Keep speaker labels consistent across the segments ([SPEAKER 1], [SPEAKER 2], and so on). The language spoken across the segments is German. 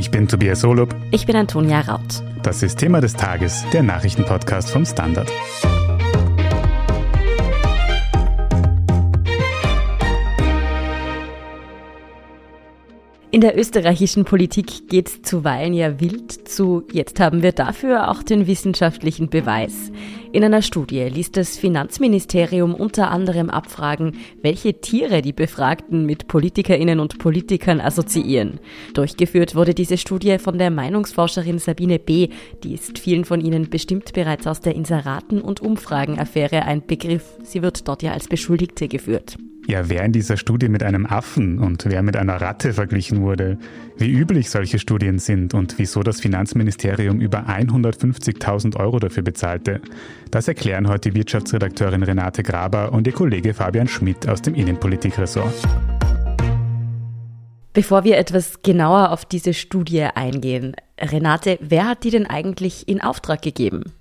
[SPEAKER 1] Ich bin Tobias Holub.
[SPEAKER 2] Ich bin Antonia Raut.
[SPEAKER 1] Das ist Thema des Tages, der Nachrichtenpodcast vom Standard.
[SPEAKER 2] In der österreichischen Politik geht zuweilen ja wild zu. Jetzt haben wir dafür auch den wissenschaftlichen Beweis. In einer Studie ließ das Finanzministerium unter anderem abfragen, welche Tiere die Befragten mit Politikerinnen und Politikern assoziieren. Durchgeführt wurde diese Studie von der Meinungsforscherin Sabine B. Die ist vielen von Ihnen bestimmt bereits aus der Inseraten- und Umfragenaffäre ein Begriff. Sie wird dort ja als Beschuldigte geführt.
[SPEAKER 1] Ja, wer in dieser Studie mit einem Affen und wer mit einer Ratte verglichen wurde, wie üblich solche Studien sind und wieso das Finanzministerium über 150.000 Euro dafür bezahlte, das erklären heute Wirtschaftsredakteurin Renate Graber und ihr Kollege Fabian Schmidt aus dem Innenpolitikressort.
[SPEAKER 2] Bevor wir etwas genauer auf diese Studie eingehen, Renate, wer hat die denn eigentlich in Auftrag gegeben?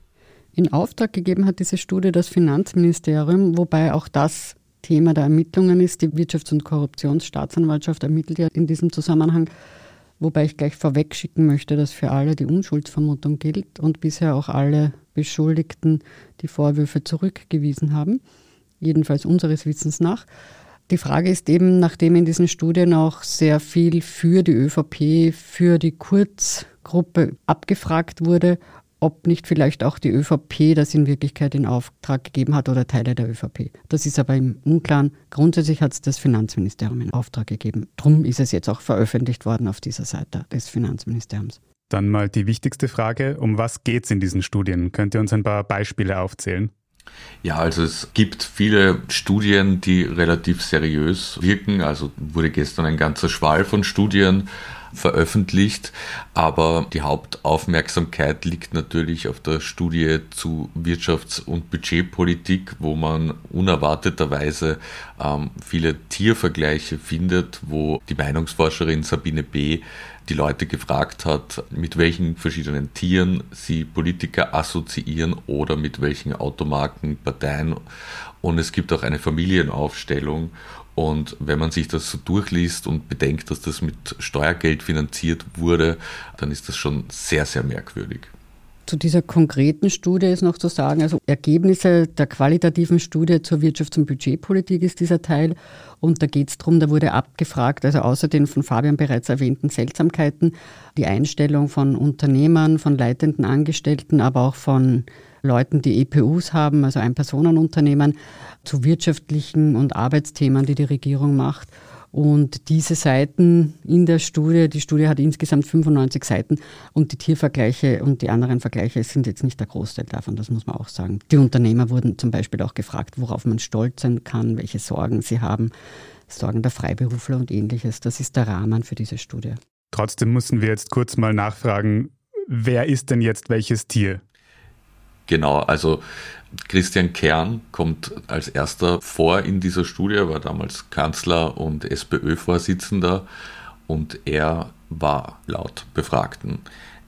[SPEAKER 3] In Auftrag gegeben hat diese Studie das Finanzministerium, wobei auch das Thema der Ermittlungen ist. Die Wirtschafts- und Korruptionsstaatsanwaltschaft ermittelt ja in diesem Zusammenhang, wobei ich gleich vorweg schicken möchte, dass für alle die Unschuldsvermutung gilt und bisher auch alle Beschuldigten die Vorwürfe zurückgewiesen haben, jedenfalls unseres Wissens nach. Die Frage ist eben, nachdem in diesen Studien auch sehr viel für die ÖVP, für die Kurzgruppe abgefragt wurde, ob nicht vielleicht auch die ÖVP das in Wirklichkeit in Auftrag gegeben hat oder Teile der ÖVP. Das ist aber im Unklaren. Grundsätzlich hat es das Finanzministerium in Auftrag gegeben. Drum ist es jetzt auch veröffentlicht worden auf dieser Seite des Finanzministeriums.
[SPEAKER 1] Dann mal die wichtigste Frage. Um was geht es in diesen Studien? Könnt ihr uns ein paar Beispiele aufzählen?
[SPEAKER 4] Ja, also es gibt viele Studien, die relativ seriös wirken. Also wurde gestern ein ganzer Schwall von Studien veröffentlicht, aber die Hauptaufmerksamkeit liegt natürlich auf der Studie zu Wirtschafts- und Budgetpolitik, wo man unerwarteterweise ähm, viele Tiervergleiche findet, wo die Meinungsforscherin Sabine B. die Leute gefragt hat, mit welchen verschiedenen Tieren sie Politiker assoziieren oder mit welchen Automarken, Parteien. Und es gibt auch eine Familienaufstellung und wenn man sich das so durchliest und bedenkt, dass das mit Steuergeld finanziert wurde, dann ist das schon sehr, sehr merkwürdig.
[SPEAKER 3] Zu dieser konkreten Studie ist noch zu sagen, also Ergebnisse der qualitativen Studie zur Wirtschafts- und Budgetpolitik ist dieser Teil. Und da geht es darum, da wurde abgefragt, also außer den von Fabian bereits erwähnten Seltsamkeiten, die Einstellung von Unternehmern, von leitenden Angestellten, aber auch von Leuten, die EPUs haben, also Ein-Personen-Unternehmen, zu wirtschaftlichen und Arbeitsthemen, die die Regierung macht. Und diese Seiten in der Studie, die Studie hat insgesamt 95 Seiten und die Tiervergleiche und die anderen Vergleiche sind jetzt nicht der Großteil davon, das muss man auch sagen. Die Unternehmer wurden zum Beispiel auch gefragt, worauf man stolz sein kann, welche Sorgen sie haben, Sorgen der Freiberufler und ähnliches. Das ist der Rahmen für diese Studie.
[SPEAKER 1] Trotzdem müssen wir jetzt kurz mal nachfragen, wer ist denn jetzt welches Tier?
[SPEAKER 4] Genau, also Christian Kern kommt als erster vor in dieser Studie, er war damals Kanzler und SPÖ-Vorsitzender und er war laut Befragten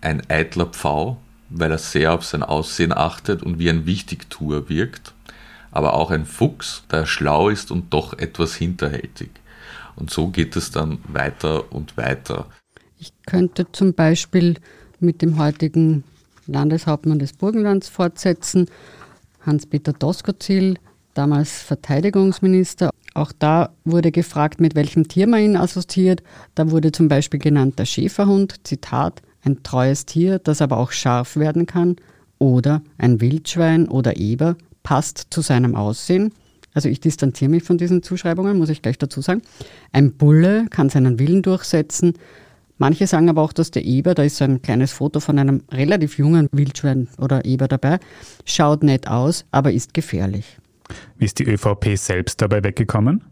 [SPEAKER 4] ein eitler Pfau, weil er sehr auf sein Aussehen achtet und wie ein Wichtigtuer wirkt, aber auch ein Fuchs, da er schlau ist und doch etwas hinterhältig. Und so geht es dann weiter und weiter.
[SPEAKER 3] Ich könnte zum Beispiel mit dem heutigen Landeshauptmann des Burgenlands fortsetzen Hans-Peter Doskozil, damals Verteidigungsminister. Auch da wurde gefragt, mit welchem Tier man ihn assoziiert. Da wurde zum Beispiel genannt der Schäferhund, Zitat, ein treues Tier, das aber auch scharf werden kann. Oder ein Wildschwein oder Eber passt zu seinem Aussehen. Also ich distanziere mich von diesen Zuschreibungen, muss ich gleich dazu sagen. Ein Bulle kann seinen Willen durchsetzen. Manche sagen aber auch, dass der Eber, da ist so ein kleines Foto von einem relativ jungen Wildschwein oder Eber dabei, schaut nett aus, aber ist gefährlich.
[SPEAKER 1] Wie ist die ÖVP selbst dabei weggekommen?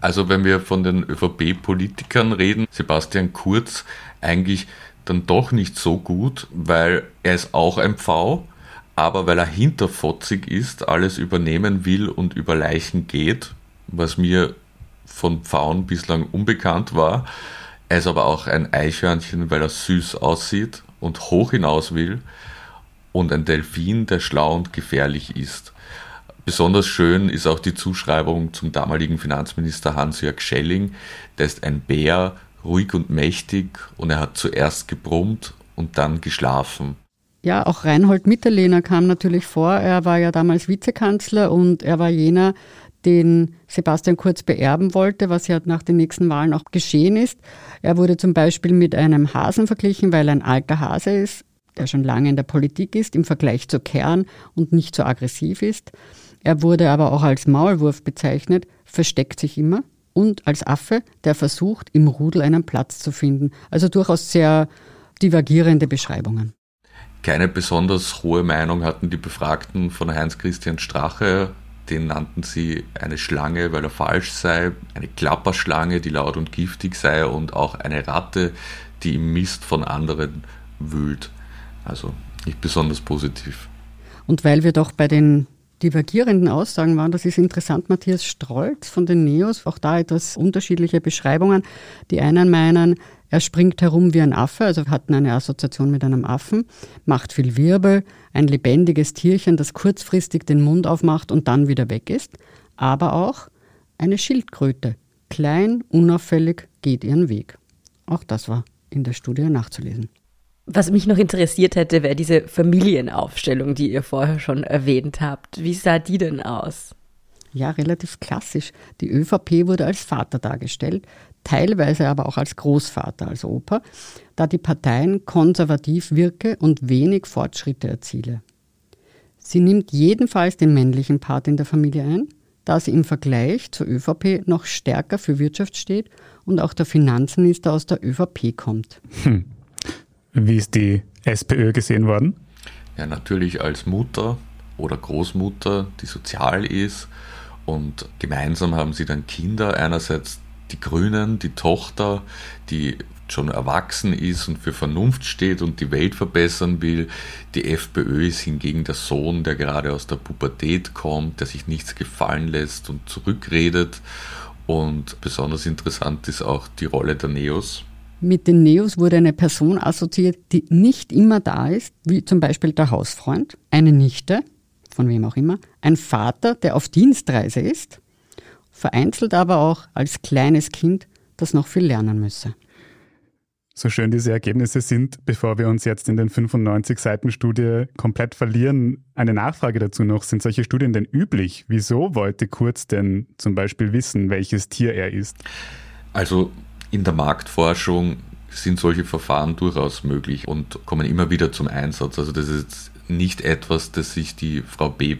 [SPEAKER 4] Also wenn wir von den ÖVP-Politikern reden, Sebastian Kurz eigentlich dann doch nicht so gut, weil er ist auch ein Pfau, aber weil er hinterfotzig ist, alles übernehmen will und über Leichen geht, was mir von Pfauen bislang unbekannt war, er ist aber auch ein Eichhörnchen, weil er süß aussieht und hoch hinaus will. Und ein Delfin, der schlau und gefährlich ist. Besonders schön ist auch die Zuschreibung zum damaligen Finanzminister Hans-Jörg Schelling. Der ist ein Bär, ruhig und mächtig und er hat zuerst gebrummt und dann geschlafen.
[SPEAKER 3] Ja, auch Reinhold Mitterlehner kam natürlich vor. Er war ja damals Vizekanzler und er war jener, den Sebastian Kurz beerben wollte, was ja nach den nächsten Wahlen auch geschehen ist. Er wurde zum Beispiel mit einem Hasen verglichen, weil er ein alter Hase ist, der schon lange in der Politik ist, im Vergleich zu Kern und nicht so aggressiv ist. Er wurde aber auch als Maulwurf bezeichnet, versteckt sich immer und als Affe, der versucht, im Rudel einen Platz zu finden. Also durchaus sehr divergierende Beschreibungen.
[SPEAKER 4] Keine besonders hohe Meinung hatten die Befragten von Heinz-Christian Strache. Den nannten sie eine Schlange, weil er falsch sei, eine Klapperschlange, die laut und giftig sei und auch eine Ratte, die im Mist von anderen wühlt. Also nicht besonders positiv.
[SPEAKER 3] Und weil wir doch bei den divergierenden Aussagen waren, das ist interessant, Matthias Strolz von den Neos, auch da etwas unterschiedliche Beschreibungen. Die einen meinen, er springt herum wie ein Affe, also hatten eine Assoziation mit einem Affen, macht viel Wirbel, ein lebendiges Tierchen, das kurzfristig den Mund aufmacht und dann wieder weg ist, aber auch eine Schildkröte, klein, unauffällig, geht ihren Weg. Auch das war in der Studie nachzulesen.
[SPEAKER 2] Was mich noch interessiert hätte, wäre diese Familienaufstellung, die ihr vorher schon erwähnt habt. Wie sah die denn aus?
[SPEAKER 3] Ja, relativ klassisch. Die ÖVP wurde als Vater dargestellt, teilweise aber auch als Großvater, als Opa, da die Parteien konservativ wirke und wenig Fortschritte erziele. Sie nimmt jedenfalls den männlichen Part in der Familie ein, da sie im Vergleich zur ÖVP noch stärker für Wirtschaft steht und auch der Finanzminister aus der ÖVP kommt. Hm.
[SPEAKER 1] Wie ist die SPÖ gesehen worden?
[SPEAKER 4] Ja, natürlich als Mutter oder Großmutter, die sozial ist. Und gemeinsam haben sie dann Kinder. Einerseits die Grünen, die Tochter, die schon erwachsen ist und für Vernunft steht und die Welt verbessern will. Die FPÖ ist hingegen der Sohn, der gerade aus der Pubertät kommt, der sich nichts gefallen lässt und zurückredet. Und besonders interessant ist auch die Rolle der Neos.
[SPEAKER 3] Mit den Neos wurde eine Person assoziiert, die nicht immer da ist, wie zum Beispiel der Hausfreund, eine Nichte, von wem auch immer, ein Vater, der auf Dienstreise ist, vereinzelt aber auch als kleines Kind, das noch viel lernen müsse.
[SPEAKER 1] So schön diese Ergebnisse sind, bevor wir uns jetzt in den 95 Seiten Studie komplett verlieren, eine Nachfrage dazu noch, sind solche Studien denn üblich? Wieso wollte Kurz denn zum Beispiel wissen, welches Tier er ist?
[SPEAKER 4] Also in der Marktforschung sind solche Verfahren durchaus möglich und kommen immer wieder zum Einsatz. Also das ist nicht etwas, das sich die Frau B.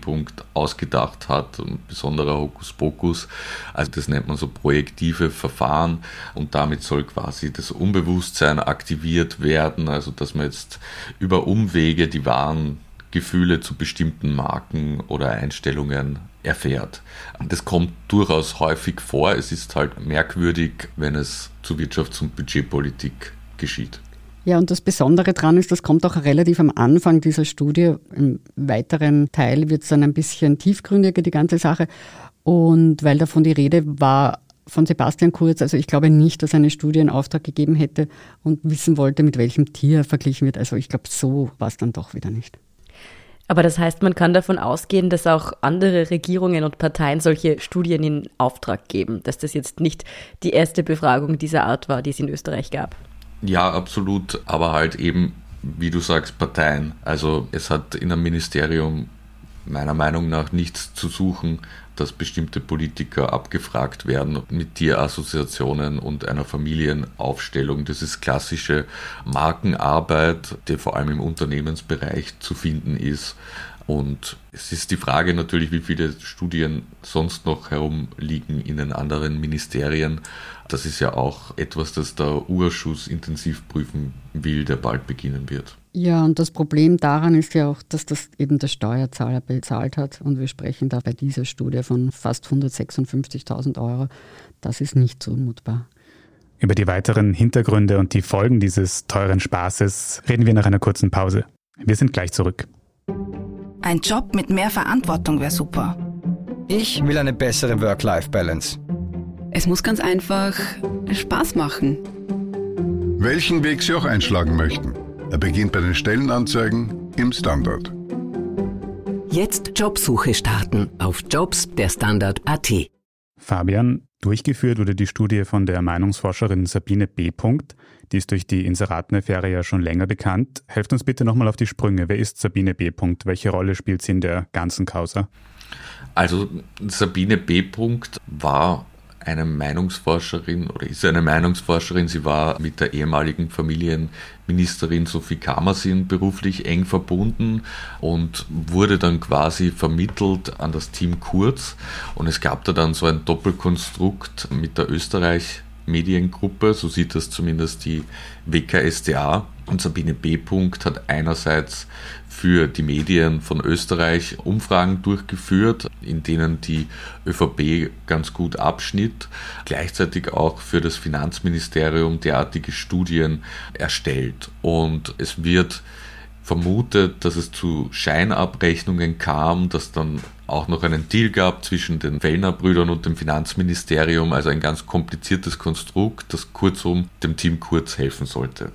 [SPEAKER 4] ausgedacht hat, ein besonderer Hokuspokus. Also das nennt man so projektive Verfahren und damit soll quasi das Unbewusstsein aktiviert werden, also dass man jetzt über Umwege die wahren Gefühle zu bestimmten Marken oder Einstellungen erfährt. Das kommt durchaus häufig vor. Es ist halt merkwürdig, wenn es zu Wirtschafts- und Budgetpolitik geschieht.
[SPEAKER 3] Ja, und das Besondere daran ist, das kommt auch relativ am Anfang dieser Studie. Im weiteren Teil wird es dann ein bisschen tiefgründiger, die ganze Sache. Und weil davon die Rede war, von Sebastian Kurz, also ich glaube nicht, dass er eine Studie in Auftrag gegeben hätte und wissen wollte, mit welchem Tier verglichen wird. Also ich glaube, so war es dann doch wieder nicht.
[SPEAKER 2] Aber das heißt, man kann davon ausgehen, dass auch andere Regierungen und Parteien solche Studien in Auftrag geben, dass das jetzt nicht die erste Befragung dieser Art war, die es in Österreich gab.
[SPEAKER 4] Ja, absolut, aber halt eben, wie du sagst, Parteien. Also es hat in einem Ministerium meiner Meinung nach nichts zu suchen, dass bestimmte Politiker abgefragt werden mit Tierassoziationen und einer Familienaufstellung. Das ist klassische Markenarbeit, die vor allem im Unternehmensbereich zu finden ist. Und es ist die Frage natürlich, wie viele Studien sonst noch herumliegen in den anderen Ministerien. Das ist ja auch etwas, das der Urschuss intensiv prüfen will, der bald beginnen wird.
[SPEAKER 3] Ja, und das Problem daran ist ja auch, dass das eben der Steuerzahler bezahlt hat. Und wir sprechen da bei dieser Studie von fast 156.000 Euro. Das ist nicht zumutbar.
[SPEAKER 1] Über die weiteren Hintergründe und die Folgen dieses teuren Spaßes reden wir nach einer kurzen Pause. Wir sind gleich zurück.
[SPEAKER 5] Ein Job mit mehr Verantwortung wäre super.
[SPEAKER 6] Ich will eine bessere Work-Life-Balance.
[SPEAKER 7] Es muss ganz einfach Spaß machen.
[SPEAKER 8] Welchen Weg Sie auch einschlagen möchten. Er beginnt bei den Stellenanzeigen im Standard.
[SPEAKER 9] Jetzt Jobsuche starten auf Jobs der Standard.at.
[SPEAKER 1] Fabian, Durchgeführt wurde die Studie von der Meinungsforscherin Sabine B. Die ist durch die Inseratenaffäre ja schon länger bekannt. Helft uns bitte nochmal auf die Sprünge. Wer ist Sabine B. Welche Rolle spielt sie in der ganzen Causa?
[SPEAKER 4] Also Sabine B. war eine Meinungsforscherin oder ist eine Meinungsforscherin. Sie war mit der ehemaligen Familienministerin Sophie Kamersin beruflich eng verbunden und wurde dann quasi vermittelt an das Team Kurz. Und es gab da dann so ein Doppelkonstrukt mit der Österreich Mediengruppe, so sieht das zumindest die WKSDA. Und Sabine B. hat einerseits für die Medien von Österreich Umfragen durchgeführt, in denen die ÖVP ganz gut abschnitt, gleichzeitig auch für das Finanzministerium derartige Studien erstellt. Und es wird vermutet, dass es zu Scheinabrechnungen kam, dass dann auch noch einen Deal gab zwischen den Fellner-Brüdern und dem Finanzministerium, also ein ganz kompliziertes Konstrukt, das kurzum dem Team Kurz helfen sollte.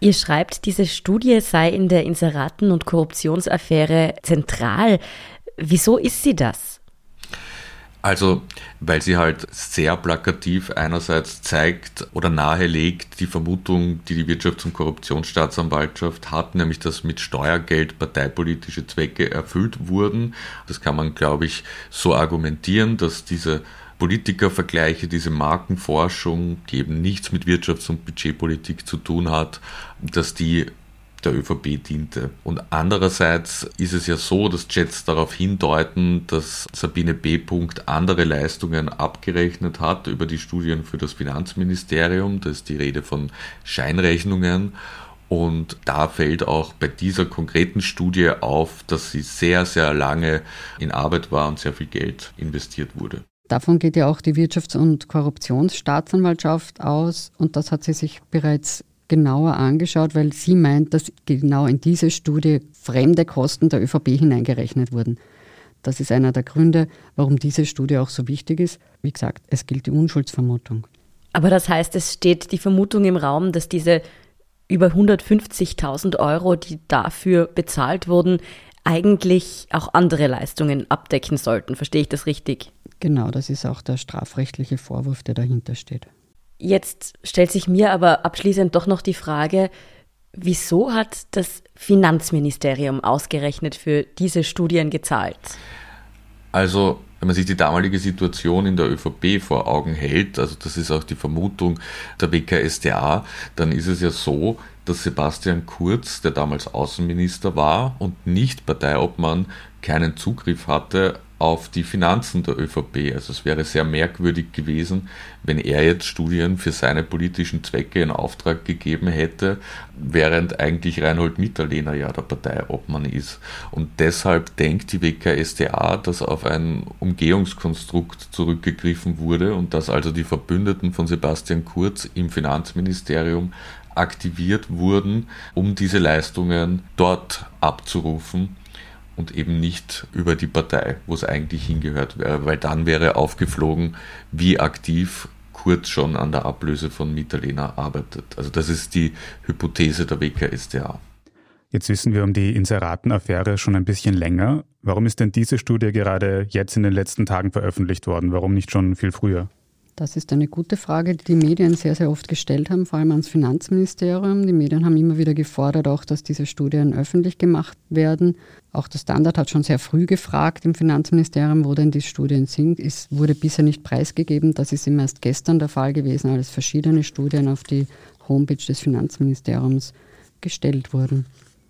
[SPEAKER 2] Ihr schreibt, diese Studie sei in der Inseraten- und Korruptionsaffäre zentral. Wieso ist sie das?
[SPEAKER 4] Also, weil sie halt sehr plakativ einerseits zeigt oder nahelegt die Vermutung, die die Wirtschafts- und Korruptionsstaatsanwaltschaft hat, nämlich dass mit Steuergeld parteipolitische Zwecke erfüllt wurden. Das kann man, glaube ich, so argumentieren, dass diese Politikervergleiche, diese Markenforschung, die eben nichts mit Wirtschafts- und Budgetpolitik zu tun hat, dass die der ÖVP diente. Und andererseits ist es ja so, dass Jets darauf hindeuten, dass Sabine B. andere Leistungen abgerechnet hat über die Studien für das Finanzministerium. Da ist die Rede von Scheinrechnungen. Und da fällt auch bei dieser konkreten Studie auf, dass sie sehr, sehr lange in Arbeit war und sehr viel Geld investiert wurde.
[SPEAKER 3] Davon geht ja auch die Wirtschafts- und Korruptionsstaatsanwaltschaft aus und das hat sie sich bereits genauer angeschaut, weil sie meint, dass genau in diese Studie fremde Kosten der ÖVP hineingerechnet wurden. Das ist einer der Gründe, warum diese Studie auch so wichtig ist. Wie gesagt, es gilt die Unschuldsvermutung.
[SPEAKER 2] Aber das heißt, es steht die Vermutung im Raum, dass diese über 150.000 Euro, die dafür bezahlt wurden, eigentlich auch andere Leistungen abdecken sollten. Verstehe ich das richtig?
[SPEAKER 3] Genau, das ist auch der strafrechtliche Vorwurf, der dahinter steht.
[SPEAKER 2] Jetzt stellt sich mir aber abschließend doch noch die Frage, wieso hat das Finanzministerium ausgerechnet für diese Studien gezahlt?
[SPEAKER 4] Also, wenn man sich die damalige Situation in der ÖVP vor Augen hält, also das ist auch die Vermutung der WKSDA, dann ist es ja so, dass Sebastian Kurz, der damals Außenminister war und nicht Parteiobmann, keinen Zugriff hatte auf die Finanzen der ÖVP. Also es wäre sehr merkwürdig gewesen, wenn er jetzt Studien für seine politischen Zwecke in Auftrag gegeben hätte, während eigentlich Reinhold Mitterlehner ja der Parteiobmann ist. Und deshalb denkt die WKSDA, dass auf ein Umgehungskonstrukt zurückgegriffen wurde und dass also die Verbündeten von Sebastian Kurz im Finanzministerium aktiviert wurden, um diese Leistungen dort abzurufen und eben nicht über die Partei, wo es eigentlich hingehört wäre, weil dann wäre aufgeflogen, wie aktiv Kurz schon an der Ablöse von Mitterlehner arbeitet. Also das ist die Hypothese der WKSDA.
[SPEAKER 1] Jetzt wissen wir um die Inseratenaffäre schon ein bisschen länger. Warum ist denn diese Studie gerade jetzt in den letzten Tagen veröffentlicht worden? Warum nicht schon viel früher?
[SPEAKER 3] Das ist eine gute Frage, die die Medien sehr, sehr oft gestellt haben, vor allem ans Finanzministerium. Die Medien haben immer wieder gefordert, auch, dass diese Studien öffentlich gemacht werden. Auch der Standard hat schon sehr früh gefragt im Finanzministerium, wo denn die Studien sind. Es wurde bisher nicht preisgegeben. Das ist immer erst gestern der Fall gewesen, als verschiedene Studien auf die Homepage des Finanzministeriums gestellt wurden.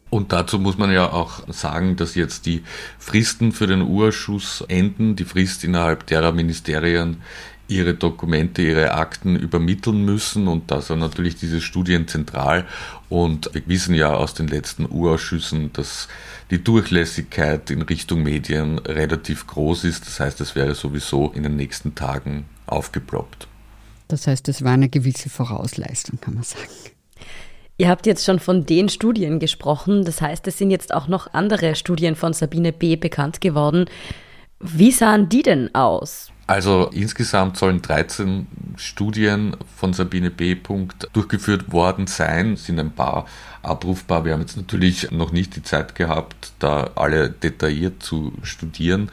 [SPEAKER 4] Und dazu muss man ja auch sagen, dass jetzt die Fristen für den Urschuss enden, die Frist innerhalb derer Ministerien ihre Dokumente, ihre Akten übermitteln müssen und da sind natürlich diese Studien zentral und wir wissen ja aus den letzten Urausschüssen, dass die Durchlässigkeit in Richtung Medien relativ groß ist. Das heißt, es wäre sowieso in den nächsten Tagen aufgeploppt.
[SPEAKER 3] Das heißt, es war eine gewisse Vorausleistung, kann man sagen.
[SPEAKER 2] Ihr habt jetzt schon von den Studien gesprochen. Das heißt, es sind jetzt auch noch andere Studien von Sabine B. bekannt geworden. Wie sahen die denn aus?
[SPEAKER 4] Also insgesamt sollen 13 Studien von Sabine B. durchgeführt worden sein, sind ein paar abrufbar. Wir haben jetzt natürlich noch nicht die Zeit gehabt, da alle detailliert zu studieren,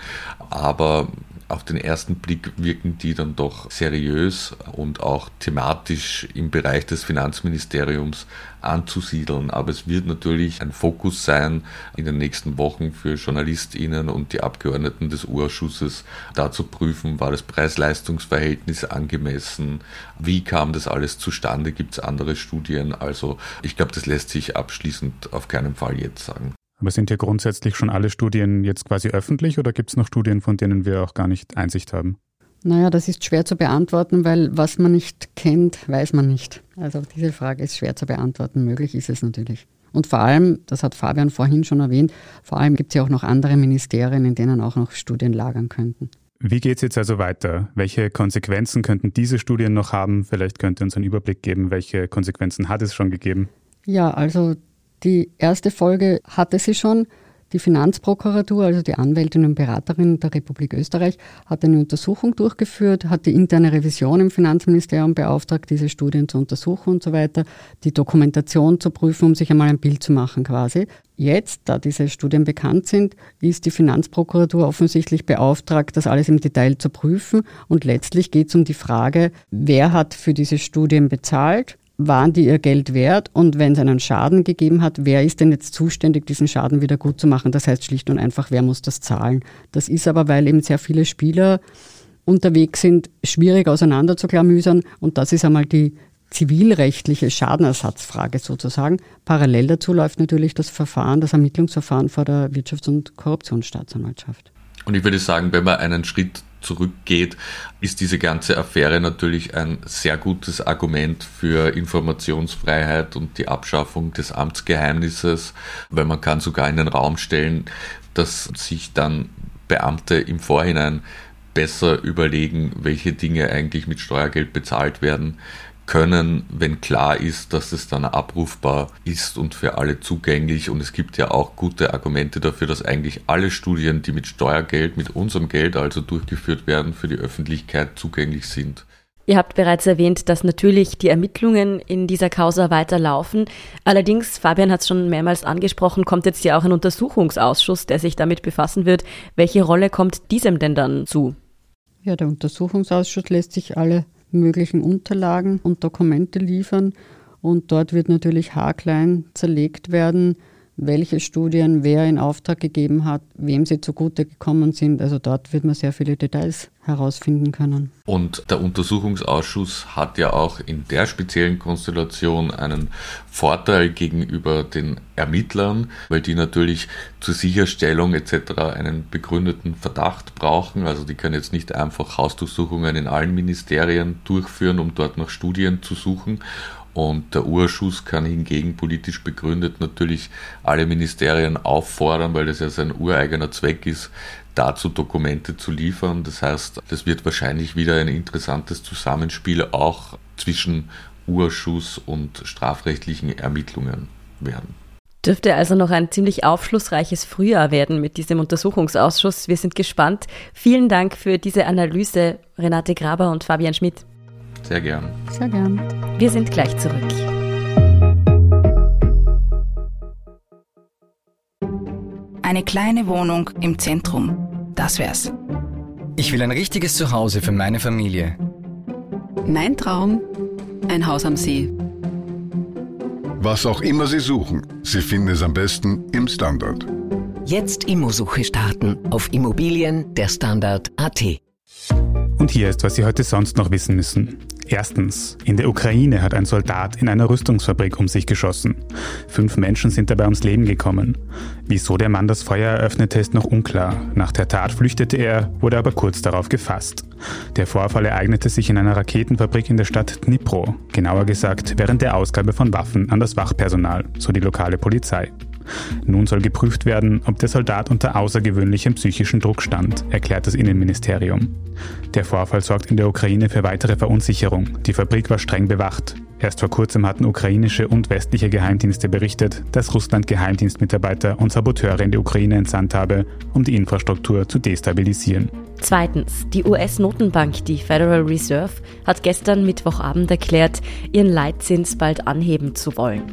[SPEAKER 4] aber Auf den ersten Blick wirken die dann doch seriös und auch thematisch im Bereich des Finanzministeriums anzusiedeln. Aber es wird natürlich ein Fokus sein in den nächsten Wochen für JournalistInnen und die Abgeordneten des Urausschusses, da zu prüfen, war das Preis-Leistungs-Verhältnis angemessen, wie kam das alles zustande, gibt es andere Studien. Also ich glaube, das lässt sich abschließend auf keinen Fall jetzt sagen.
[SPEAKER 1] Aber sind ja grundsätzlich schon alle Studien jetzt quasi öffentlich oder gibt es noch Studien, von denen wir auch gar nicht Einsicht haben?
[SPEAKER 3] Naja, das ist schwer zu beantworten, weil was man nicht kennt, weiß man nicht. Also diese Frage ist schwer zu beantworten. Möglich ist es natürlich. Und vor allem, das hat Fabian vorhin schon erwähnt, vor allem gibt es ja auch noch andere Ministerien, in denen auch noch Studien lagern könnten.
[SPEAKER 1] Wie geht es jetzt also weiter? Welche Konsequenzen könnten diese Studien noch haben? Vielleicht könnt ihr uns einen Überblick geben, welche Konsequenzen hat es schon gegeben?
[SPEAKER 3] Ja, also die erste Folge hatte sie schon. Die Finanzprokuratur, also die Anwältin und Beraterin der Republik Österreich, hat eine Untersuchung durchgeführt, hat die interne Revision im Finanzministerium beauftragt, diese Studien zu untersuchen und so weiter, die Dokumentation zu prüfen, um sich einmal ein Bild zu machen quasi. Jetzt, da diese Studien bekannt sind, ist die Finanzprokuratur offensichtlich beauftragt, das alles im Detail zu prüfen. Und letztlich geht es um die Frage, wer hat für diese Studien bezahlt waren die ihr Geld wert und wenn es einen Schaden gegeben hat, wer ist denn jetzt zuständig, diesen Schaden wieder gut zu machen? Das heißt schlicht und einfach, wer muss das zahlen? Das ist aber, weil eben sehr viele Spieler unterwegs sind, schwierig auseinanderzuklamüsern und das ist einmal die zivilrechtliche Schadenersatzfrage sozusagen. Parallel dazu läuft natürlich das Verfahren, das Ermittlungsverfahren vor der Wirtschafts- und Korruptionsstaatsanwaltschaft.
[SPEAKER 4] Und ich würde sagen, wenn man einen Schritt zurückgeht, ist diese ganze Affäre natürlich ein sehr gutes Argument für Informationsfreiheit und die Abschaffung des Amtsgeheimnisses, weil man kann sogar in den Raum stellen, dass sich dann Beamte im Vorhinein besser überlegen, welche Dinge eigentlich mit Steuergeld bezahlt werden können, wenn klar ist, dass es dann abrufbar ist und für alle zugänglich. Und es gibt ja auch gute Argumente dafür, dass eigentlich alle Studien, die mit Steuergeld, mit unserem Geld also durchgeführt werden, für die Öffentlichkeit zugänglich sind.
[SPEAKER 2] Ihr habt bereits erwähnt, dass natürlich die Ermittlungen in dieser Causa weiterlaufen. Allerdings, Fabian hat es schon mehrmals angesprochen, kommt jetzt ja auch ein Untersuchungsausschuss, der sich damit befassen wird. Welche Rolle kommt diesem denn dann zu?
[SPEAKER 3] Ja, der Untersuchungsausschuss lässt sich alle möglichen Unterlagen und Dokumente liefern. Und dort wird natürlich haarklein zerlegt werden, welche Studien wer in Auftrag gegeben hat, wem sie zugute gekommen sind. Also dort wird man sehr viele Details herausfinden können.
[SPEAKER 4] Und der Untersuchungsausschuss hat ja auch in der speziellen Konstellation einen Vorteil gegenüber den Ermittlern, weil die natürlich zur Sicherstellung etc. einen begründeten Verdacht brauchen. Also die können jetzt nicht einfach Hausdurchsuchungen in allen Ministerien durchführen, um dort nach Studien zu suchen. Und der Urschuss kann hingegen politisch begründet natürlich alle Ministerien auffordern, weil das ja sein ureigener Zweck ist, dazu Dokumente zu liefern. Das heißt, das wird wahrscheinlich wieder ein interessantes Zusammenspiel auch zwischen Urschuss und strafrechtlichen Ermittlungen werden.
[SPEAKER 2] Dürfte also noch ein ziemlich aufschlussreiches Frühjahr werden mit diesem Untersuchungsausschuss. Wir sind gespannt. Vielen Dank für diese Analyse, Renate Graber und Fabian Schmidt.
[SPEAKER 4] Sehr gern.
[SPEAKER 3] Sehr gern.
[SPEAKER 2] Wir sind gleich zurück.
[SPEAKER 5] Eine kleine Wohnung im Zentrum. Das wär's.
[SPEAKER 6] Ich will ein richtiges Zuhause für meine Familie.
[SPEAKER 7] Mein Traum, ein Haus am See.
[SPEAKER 8] Was auch immer Sie suchen, Sie finden es am besten im Standard.
[SPEAKER 9] Jetzt Immosuche starten auf Immobilien der Standard.at.
[SPEAKER 1] Und hier ist, was Sie heute sonst noch wissen müssen. Erstens, in der Ukraine hat ein Soldat in einer Rüstungsfabrik um sich geschossen. Fünf Menschen sind dabei ums Leben gekommen. Wieso der Mann das Feuer eröffnete, ist noch unklar. Nach der Tat flüchtete er, wurde aber kurz darauf gefasst. Der Vorfall ereignete sich in einer Raketenfabrik in der Stadt Dnipro, genauer gesagt während der Ausgabe von Waffen an das Wachpersonal, so die lokale Polizei. Nun soll geprüft werden, ob der Soldat unter außergewöhnlichem psychischen Druck stand, erklärt das Innenministerium. Der Vorfall sorgt in der Ukraine für weitere Verunsicherung. Die Fabrik war streng bewacht. Erst vor kurzem hatten ukrainische und westliche Geheimdienste berichtet, dass Russland Geheimdienstmitarbeiter und Saboteure in die Ukraine entsandt habe, um die Infrastruktur zu destabilisieren.
[SPEAKER 2] Zweitens, die US-Notenbank, die Federal Reserve, hat gestern Mittwochabend erklärt, ihren Leitzins bald anheben zu wollen.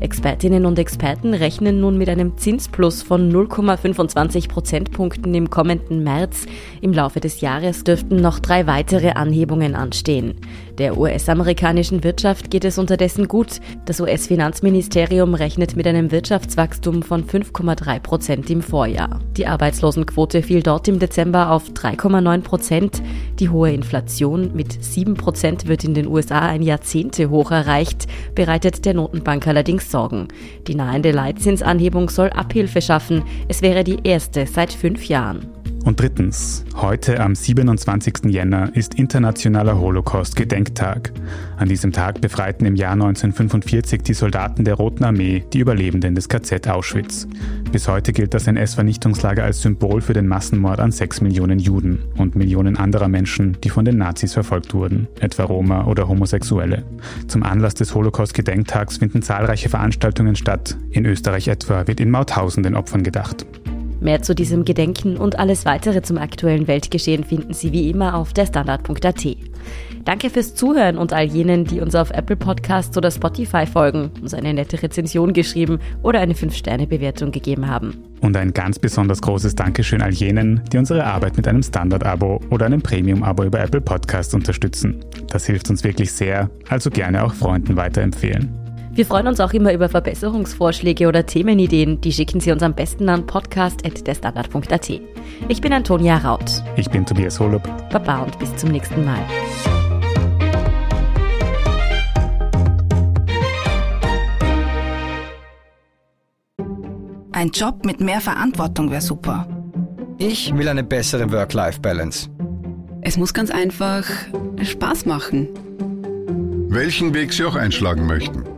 [SPEAKER 2] Expertinnen und Experten rechnen nun mit einem Zinsplus von 0,25 Prozentpunkten im kommenden März. Im Laufe des Jahres dürften noch drei weitere Anhebungen anstehen. Der US-amerikanischen Wirtschaft geht es unterdessen gut. Das US-Finanzministerium rechnet mit einem Wirtschaftswachstum von 5,3 Prozent im Vorjahr. Die Arbeitslosenquote fiel dort im Dezember auf 3,9 Prozent. Die hohe Inflation mit 7 Prozent wird in den USA ein Jahrzehnte hoch erreicht, bereitet der Notenbank allerdings Sorgen. Die nahende Leitzinsanhebung soll Abhilfe schaffen. Es wäre die erste seit fünf Jahren.
[SPEAKER 1] Und drittens, heute am 27. Jänner ist Internationaler Holocaust-Gedenktag. An diesem Tag befreiten im Jahr 1945 die Soldaten der Roten Armee die Überlebenden des KZ Auschwitz. Bis heute gilt das NS-Vernichtungslager als Symbol für den Massenmord an sechs Millionen Juden und Millionen anderer Menschen, die von den Nazis verfolgt wurden, etwa Roma oder Homosexuelle. Zum Anlass des Holocaust-Gedenktags finden zahlreiche Veranstaltungen statt. In Österreich etwa wird in Mauthausen den Opfern gedacht.
[SPEAKER 2] Mehr zu diesem Gedenken und alles weitere zum aktuellen Weltgeschehen finden Sie wie immer auf der Standard.at. Danke fürs Zuhören und all jenen, die uns auf Apple Podcasts oder Spotify folgen, uns eine nette Rezension geschrieben oder eine 5-Sterne-Bewertung gegeben haben.
[SPEAKER 1] Und ein ganz besonders großes Dankeschön all jenen, die unsere Arbeit mit einem Standard-Abo oder einem Premium-Abo über Apple Podcasts unterstützen. Das hilft uns wirklich sehr, also gerne auch Freunden weiterempfehlen.
[SPEAKER 2] Wir freuen uns auch immer über Verbesserungsvorschläge oder Themenideen. Die schicken Sie uns am besten an podcast.derstandard.at. Ich bin Antonia Raut.
[SPEAKER 1] Ich bin Tobias Holub.
[SPEAKER 2] Baba und bis zum nächsten Mal.
[SPEAKER 5] Ein Job mit mehr Verantwortung wäre super.
[SPEAKER 6] Ich will eine bessere Work-Life-Balance.
[SPEAKER 7] Es muss ganz einfach Spaß machen.
[SPEAKER 8] Welchen Weg Sie auch einschlagen möchten.